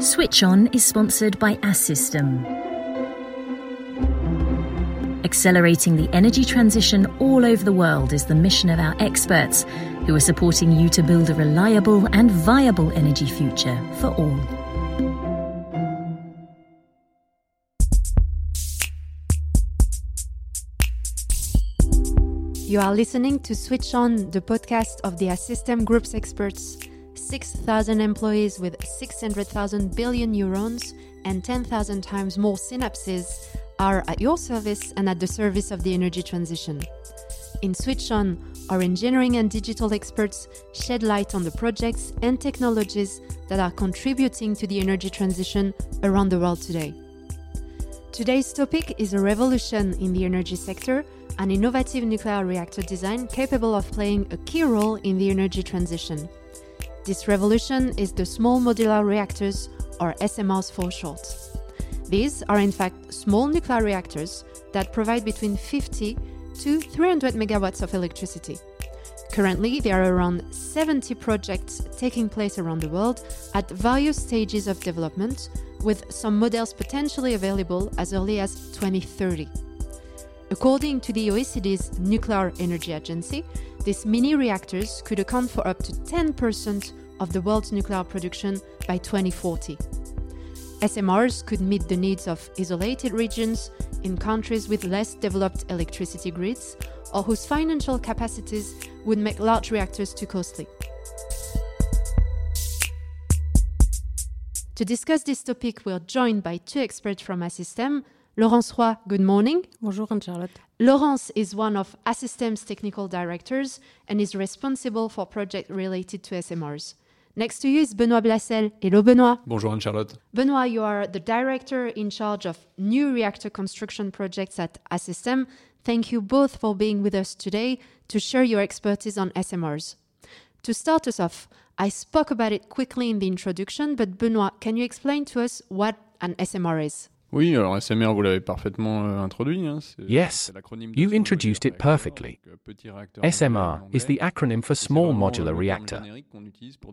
Switch On is sponsored by Assystem. Accelerating the energy transition all over the world is the mission of our experts, who are supporting you to build a reliable and viable energy future for all. You are listening to Switch On, the podcast of the Assystem Group's experts. 6,000 employees with 600,000 billion neurons and 10,000 times more synapses are at your service and at the service of the energy transition. In Switch On, our engineering and digital experts shed light on the projects and technologies that are contributing to the energy transition around the world today. Today's topic is a revolution in the energy sector, an innovative nuclear reactor design capable of playing a key role in the energy transition. This revolution is the small modular reactors, or SMRs for short. These are in fact small nuclear reactors that provide between 50 to 300 megawatts of electricity. Currently, there are around 70 projects taking place around the world at various stages of development, with some models potentially available as early as 2030. According to the OECD's Nuclear Energy Agency, these mini reactors could account for up to 10% of the world's nuclear production by 2040. SMRs could meet the needs of isolated regions in countries with less developed electricity grids or whose financial capacities would make large reactors too costly. To discuss this topic, we're joined by two experts from Assystem. Laurence Roy, good morning. Bonjour Anne-Charlotte. Laurence is one of Assystem's technical directors and is responsible for projects related to SMRs. Next to you is Benoît Blassel. Hello, Benoît. Bonjour Anne-Charlotte. Benoît, you are the director in charge of new reactor construction projects at Assystem. Thank you both for being with us today to share your expertise on SMRs. To start us off, I spoke about it quickly in the introduction, but Benoît, can you explain to us what an SMR is? Oui, alors SMR, vous l'avez parfaitement euh, introduit. Hein, yes, you introduced it perfectly. SMR is the acronym for Small Modular Reactor.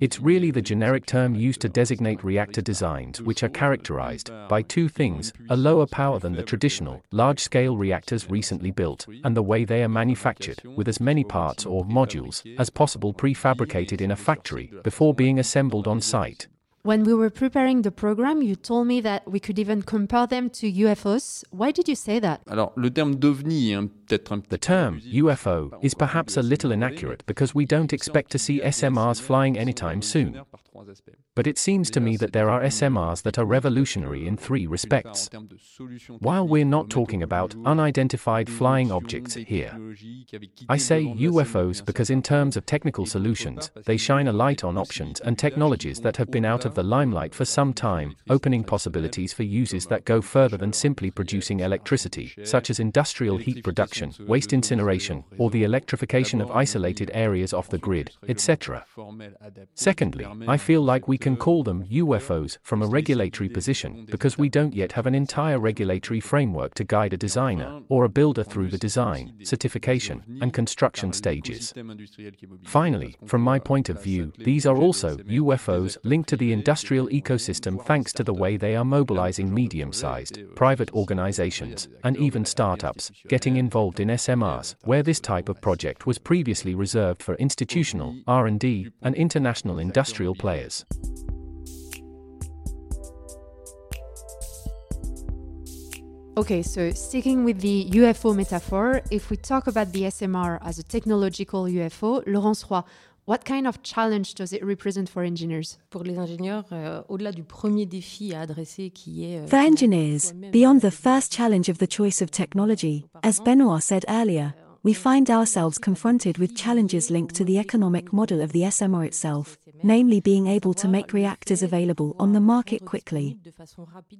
It's really the generic term used to designate reactor designs which are characterized by two things a lower power than the traditional, large scale reactors recently built, and the way they are manufactured, with as many parts or modules as possible prefabricated in a factory before being assembled on site. When we were preparing the program, you told me that we could even compare them to UFOs. Why did you say that? Alors, le terme d'ovni est un The term UFO is perhaps a little inaccurate because we don't expect to see SMRs flying anytime soon. But it seems to me that there are SMRs that are revolutionary in three respects. While we're not talking about unidentified flying objects here, I say UFOs because, in terms of technical solutions, they shine a light on options and technologies that have been out of the limelight for some time, opening possibilities for uses that go further than simply producing electricity, such as industrial heat production, waste incineration, or the electrification of isolated areas off the grid, etc. Secondly, I feel like we can call them UFOs from a regulatory position because we don't yet have an entire regulatory framework to guide a designer or a builder through the design, certification, and construction stages. Finally, from my point of view, these are also UFOs linked to the industrial ecosystem thanks to the way they are mobilizing medium sized, private organizations, and even startups, getting involved in SMRs, where this type of project was previously reserved for institutional, R&D, and international industrial players. Okay, so sticking with the UFO metaphor, if we talk about the SMR as a technological UFO, Laurence Roy, what kind of challenge does it represent for engineers? Pour les ingénieurs, euh, au-delà du premier défi à adresser qui est... euh, For engineers, beyond the first challenge of the choice of technology, as Benoit said earlier, we find ourselves confronted with challenges linked to the economic model of the SMR itself, namely being able to make reactors available on the market quickly.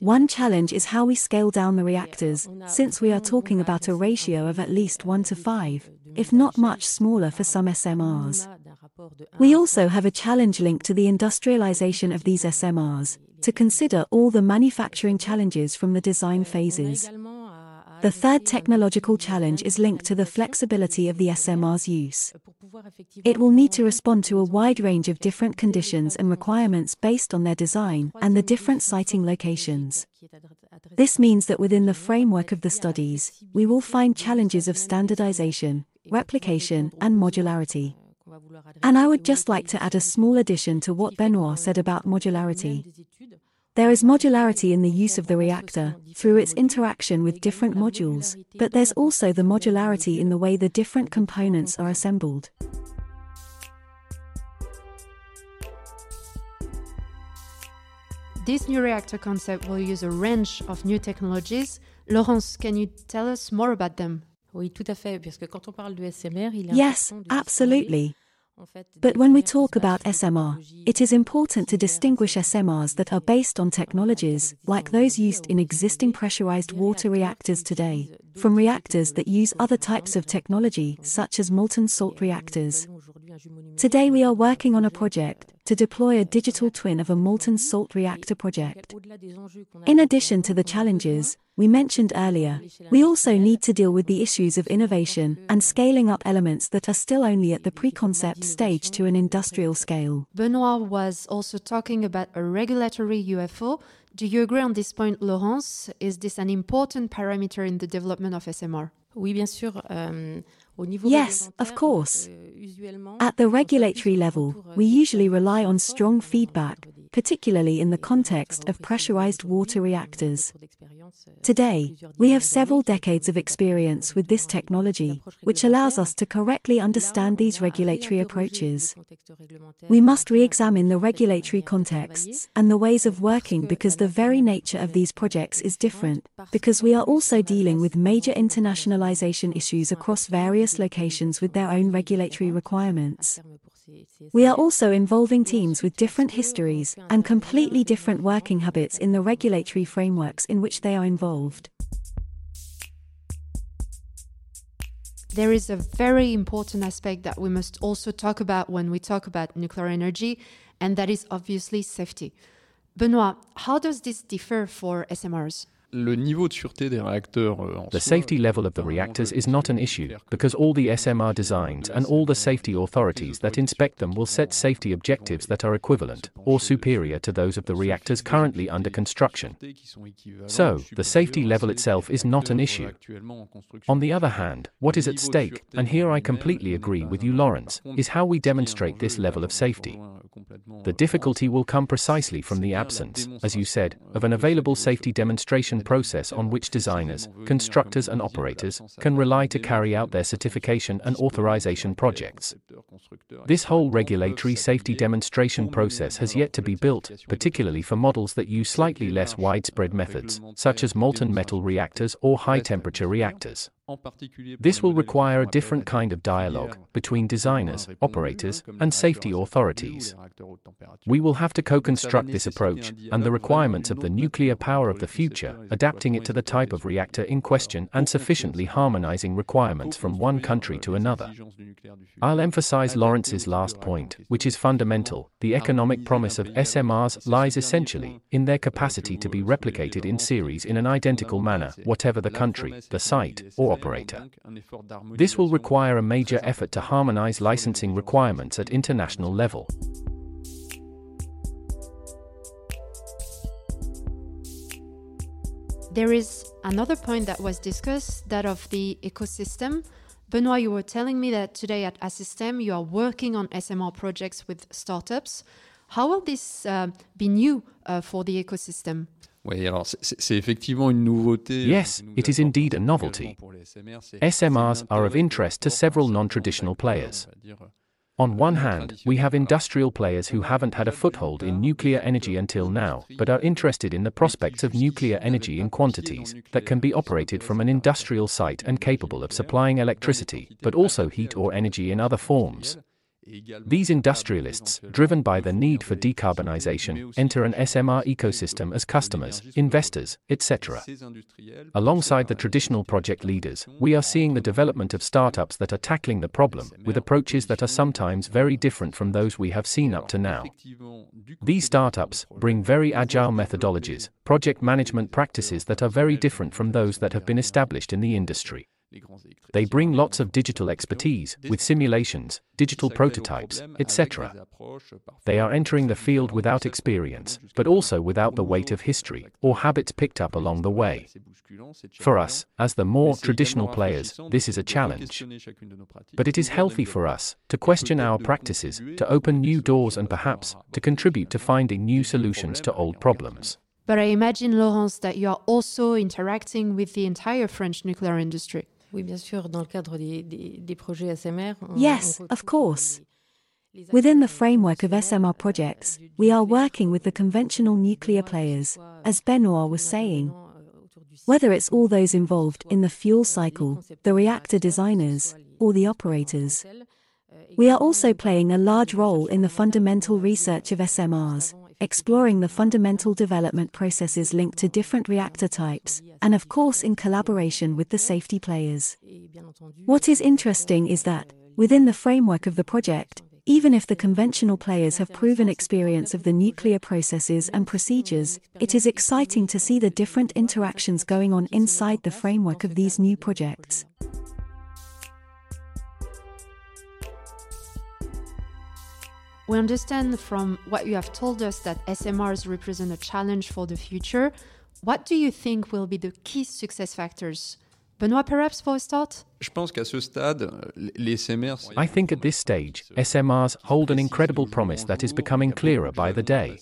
One challenge is how we scale down the reactors, since we are talking about a ratio of at least 1 to 5, if not much smaller for some SMRs. We also have a challenge linked to the industrialization of these SMRs, to consider all the manufacturing challenges from the design phases. The third technological challenge is linked to the flexibility of the SMR's use. It will need to respond to a wide range of different conditions and requirements based on their design and the different siting locations. This means that within the framework of the studies, we will find challenges of standardization, replication, and modularity. And I would just like to add a small addition to what Benoit said about modularity. There is modularity in the use of the reactor, through its interaction with different modules, but there's also the modularity in the way the different components are assembled. This new reactor concept will use a range of new technologies. Laurence, can you tell us more about them? Oui, tout à fait, parce que quand on parle de SMR, il est Yes, absolutely. But when we talk about SMR, it is important to distinguish SMRs that are based on technologies, like those used in existing pressurized water reactors today, from reactors that use other types of technology, such as molten salt reactors. Today we are working on a project to deploy a digital twin of a molten salt reactor project. In addition to the challenges we mentioned earlier, we also need to deal with the issues of innovation and scaling up elements that are still only at the pre-concept stage to an industrial scale. Benoit was also talking about a regulatory UFO. Do you agree on this point, Laurence? Is this an important parameter in the development of SMR? Oui, bien sûr. au niveau Yes, of course. euh, At the regulatory level, euh, we usually rely on strong feedback, au niveau des- particularly in the context of pressurized water reactors. euh, Today, we have several decades of experience with this technology, which allows us to correctly understand these regulatory approaches. le contexte réglementaire, We must re-examine the regulatory de manière de travailler. contexts and the ways of working because the very nature of these projects is different, because we are also dealing with major internationalization issues across various locations with their own regulatory requirements. We are also involving teams with different histories and completely different working habits in the regulatory frameworks in which they are involved. There is a very important aspect that we must also talk about when we talk about nuclear energy, and that is obviously safety. Benoit, how does this differ for SMRs? Le niveau de sûreté des réacteurs euh, The safety level of the reactors is not an issue, because all the SMR designs and all the safety authorities that inspect them will set safety objectives that are equivalent or superior to those of the reactors currently under construction. So, the safety level itself is not an issue. On the other hand, what is at stake, and here I completely agree with you, Laurence, is how we demonstrate this level of safety. The difficulty will come precisely from the absence, as you said, of an available safety demonstration process on which designers, constructors, and operators can rely to carry out their certification and authorization projects. This whole regulatory safety demonstration process has yet to be built, particularly for models that use slightly less widespread methods, such as molten metal reactors or high temperature reactors. This will require a different kind of dialogue between designers, operators, and safety authorities. We will have to co construct this approach and the requirements of the nuclear power of the future, adapting it to the type of reactor in question and sufficiently harmonizing requirements from one country to another. I'll emphasize Laurence's last point, which is fundamental. The economic promise of SMRs lies essentially in their capacity to be replicated in series in an identical manner, whatever the country, the site, or operator. This will require a major effort to harmonize licensing requirements at international level. There is another point that was discussed, that of the ecosystem. Benoit, you were telling me that today at Assystem you are working on SMR projects with startups. How will this uh, be new uh, for the ecosystem? Oui, alors c'est- effectivement une nouveauté. euh, Yes, it is indeed a novelty. également pour les SMR, c'est- SMRs are of interest to several non-traditional players. on On one hand, we have industrial players who haven't had a foothold in nuclear energy until now, but are interested in the prospects of nuclear energy in quantities that can be operated from an industrial site and capable of supplying electricity, but also heat or energy in other forms. These industrialists, driven by the need for decarbonization, enter an SMR ecosystem as customers, investors, etc. Alongside the traditional project leaders, we are seeing the development of startups that are tackling the problem with approaches that are sometimes very different from those we have seen up to now. These startups bring very agile methodologies, project management practices that are very different from those that have been established in the industry. They bring lots of digital expertise, with simulations, digital prototypes, etc. They are entering the field without experience, but also without the weight of history or habits picked up along the way. For us, as the more traditional players, this is a challenge. But it is healthy for us to question our practices, to open new doors, and perhaps to contribute to finding new solutions to old problems. But I imagine, Laurence, that you are also interacting with the entire French nuclear industry. Oui, bien sûr, dans le cadre des, des, des projets SMR. On, yes, of course. Within the framework of SMR projects, we are working with the conventional nuclear players, as Benoit was saying. Whether it's all those involved in the fuel cycle, the reactor designers, or the operators. We are also playing a large role in the fundamental research of SMRs, exploring the fundamental development processes linked to different reactor types, and of course in collaboration with the safety players. What is interesting is that, within the framework of the project, even if the conventional players have proven experience of the nuclear processes and procedures, it is exciting to see the different interactions going on inside the framework of these new projects. We understand from what you have told us that SMRs represent a challenge for the future. What do you think will be the key success factors? Benoit, perhaps for a start? I think at this stage, SMRs hold an incredible promise that is becoming clearer by the day.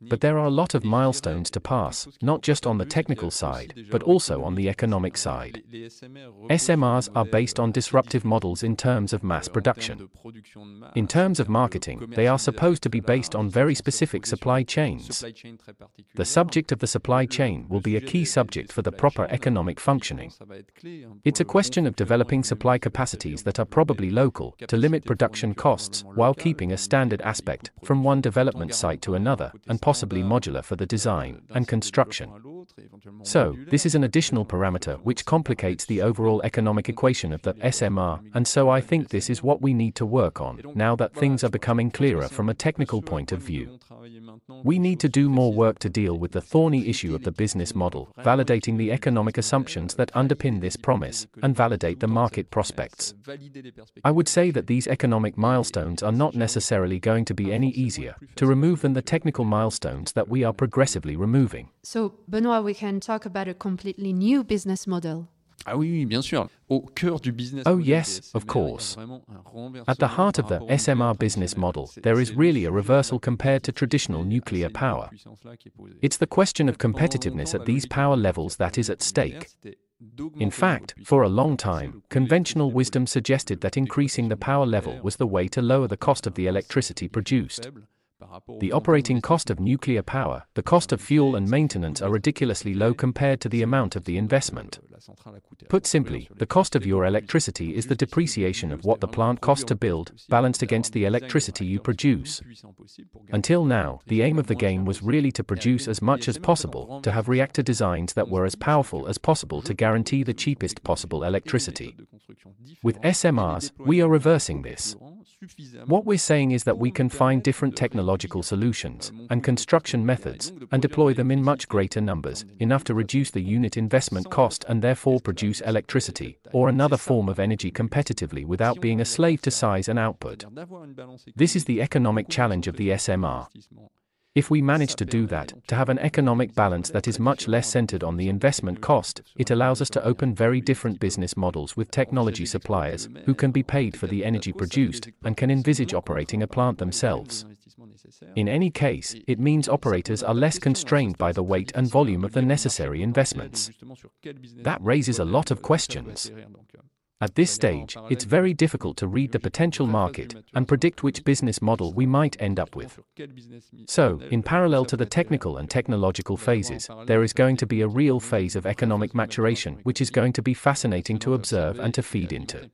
But there are a lot of milestones to pass, not just on the technical side, but also on the economic side. SMRs are based on disruptive models in terms of mass production. In terms of marketing, they are supposed to be based on very specific supply chains. The subject of the supply chain will be a key subject for the proper economic functioning. It's a question of developing supply capacities that are probably local to limit production costs while keeping a standard aspect from one development site to another and possibly modular for the design and construction. So, this is an additional parameter which complicates the overall economic equation of the SMR, and so I think this is what we need to work on now that things are becoming clearer from a technical point of view. We need to do more work to deal with the thorny issue of the business model, validating the economic assumptions that underpin this promise, and validate the market prospects. I would say that these economic milestones are not necessarily going to be any easier to remove than the technical milestones that we are progressively removing. So, Benoit, we can talk about a completely new business model. Ah oui, bien sûr. Au cœur du business oh yes, of course. At the heart of the SMR business model, there is really a reversal compared to traditional nuclear power. It's the question of competitiveness at these power levels that is at stake. In fact, for a long time, conventional wisdom suggested that increasing the power level was the way to lower the cost of the electricity produced. The operating cost of nuclear power, the cost of fuel and maintenance are ridiculously low compared to the amount of the investment. Put simply, the cost of your electricity is the depreciation of what the plant cost to build, balanced against the electricity you produce. Until now, the aim of the game was really to produce as much as possible, to have reactor designs that were as powerful as possible to guarantee the cheapest possible electricity. With SMRs, we are reversing this. What we're saying is that we can find different technological solutions and construction methods and deploy them in much greater numbers, enough to reduce the unit investment cost and therefore produce electricity or another form of energy competitively without being a slave to size and output. This is the economic challenge of the SMR. If we manage to do that, to have an economic balance that is much less centered on the investment cost, it allows us to open very different business models with technology suppliers, who can be paid for the energy produced, and can envisage operating a plant themselves. In any case, it means operators are less constrained by the weight and volume of the necessary investments. That raises a lot of questions. At this stage, it's very difficult to read the potential market and predict which business model we might end up with. So, in parallel to the technical and technological phases, there is going to be a real phase of economic maturation which is going to be fascinating to observe and to feed into.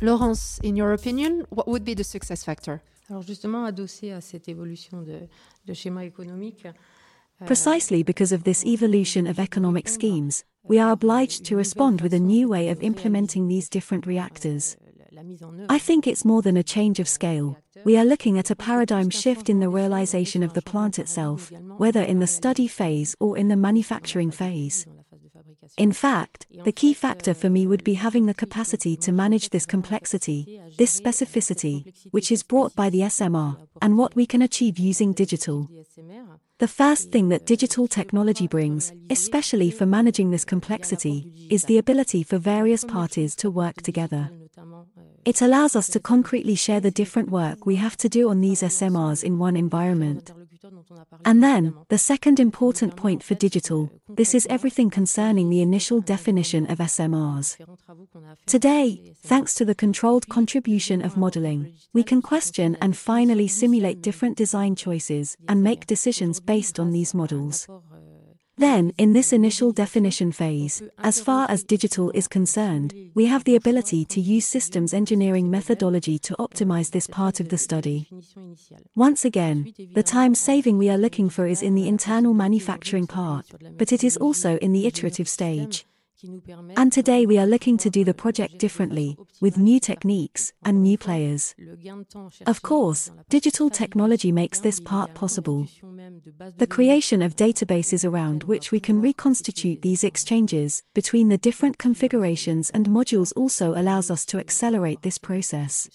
Laurence, in your opinion, what would be the success factor? Alors justement, adossé à cette évolution de, de schéma économique, Precisely because of this evolution of economic schemes, we are obliged to respond with a new way of implementing these different reactors. I think it's more than a change of scale. We are looking at a paradigm shift in the realization of the plant itself, whether in the study phase or in the manufacturing phase. In fact, the key factor for me would be having the capacity to manage this complexity, this specificity, which is brought by the SMR, and what we can achieve using digital. The first thing that digital technology brings, especially for managing this complexity, is the ability for various parties to work together. It allows us to concretely share the different work we have to do on these SMRs in one environment. And then, the second important point for digital this is everything concerning the initial definition of SMRs. Today, thanks to the controlled contribution of modeling, we can question and finally simulate different design choices and make decisions based on these models. Then, in this initial definition phase, as far as digital is concerned, we have the ability to use systems engineering methodology to optimize this part of the study. Once again, the time saving we are looking for is in the internal manufacturing part, but it is also in the iterative stage. Qui nous permet And today we are looking to do the project differently, with new techniques and new players. le gain de temps cherché Of course, digital technology makes this part possible. constitution même de bases de The creation of databases around which we can reconstitute these exchanges between the different configurations and modules also allows us to accelerate this process.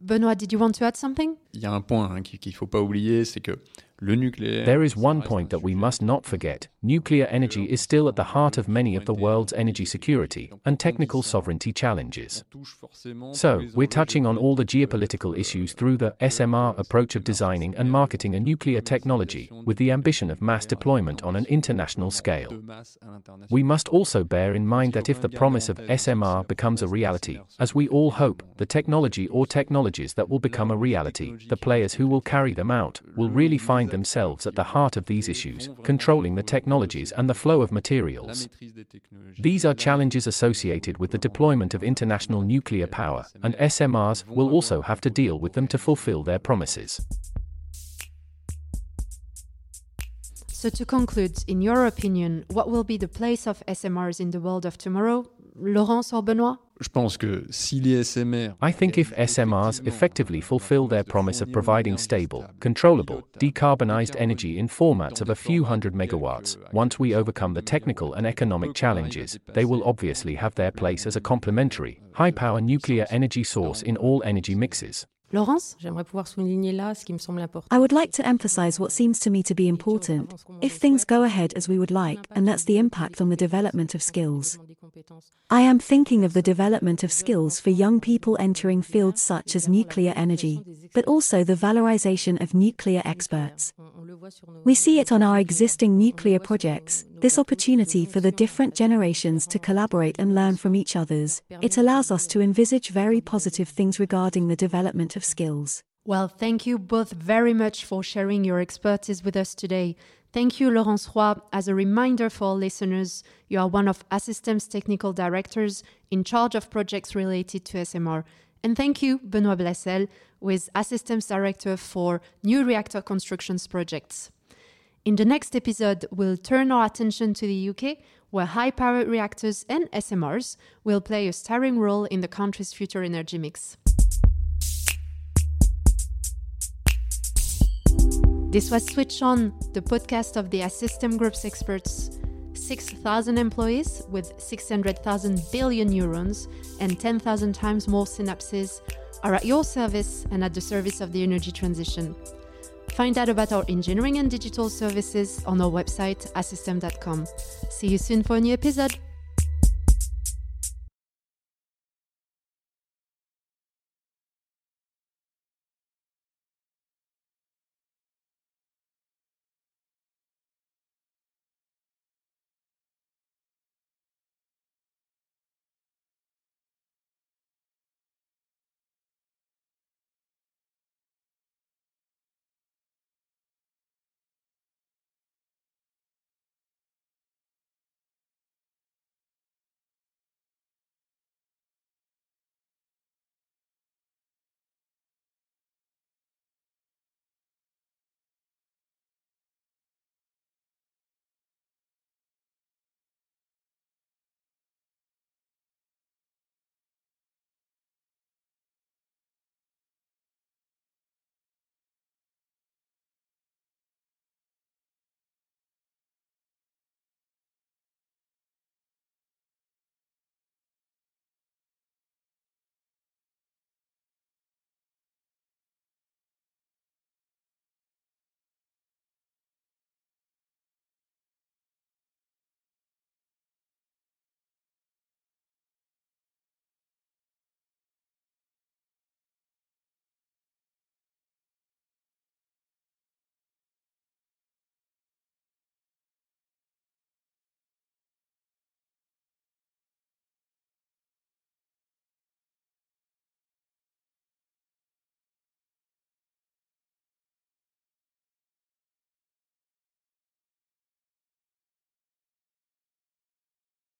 Benoit, did you want to add something? Il y a un point hein, qu'il ne faut pas oublier, c'est que le nucléaire. There is one point that we must not forget nuclear energy is still at the heart of many of the world's energy security and technical sovereignty challenges. On touche forcément So, we're touching on all the geopolitical euh, issues through the SMR approach of designing and marketing a nuclear technology, with the ambition of mass deployment on an international scale. de masse à l'international. We must also bear in mind that if the promise of SMR becomes a reality, as we all hope, the technology or technologies that will become a reality, the players who will carry them out, will really find themselves at the heart of these issues, controlling the technologies and the flow of materials. These are challenges associated with the deployment of international nuclear power, and SMRs will also have to deal with them to fulfill their promises. So, to conclude, in your opinion, what will be the place of SMRs in the world of tomorrow? Laurence or Benoit? Je pense que si les SMR. I think if SMRs effectively fulfill their promise of providing stable, controllable, decarbonized energy in formats of a few hundred megawatts, once we overcome the technical and economic challenges, they will obviously have their place as a complementary, high power nuclear energy source in all energy mixes. Laurence? J'aimerais pouvoir souligner là ce qui me semble important. I would like to emphasize what seems to me to be important, if things go ahead as we would like, and that's the impact on the development of skills. I am thinking of the development of skills for young people entering fields such as nuclear energy, but also the valorization of nuclear experts. On, on le voit sur nos- We see it on our existing nuclear projects, this opportunity for the different generations to collaborate and learn from each others. It allows us to envisage very positive things regarding the development of skills. Well, thank you both very much for sharing your expertise with us today. Thank you, Laurence Roy. As a reminder for listeners, you are one of Assystem's technical directors in charge of projects related to SMR. And thank you, Benoit Blassel, who is Assystem's director for new reactor constructions projects. In the next episode, we'll turn our attention to the UK, where high power reactors and SMRs will play a starring role in the country's future energy mix. This was Switch On, the podcast of the Assystem Group's experts. 6,000 employees with 600,000 billion neurons and 10,000 times more synapses are at your service and at the service of the energy transition. Find out about our engineering and digital services on our website, assystem.com. See you soon for a new episode.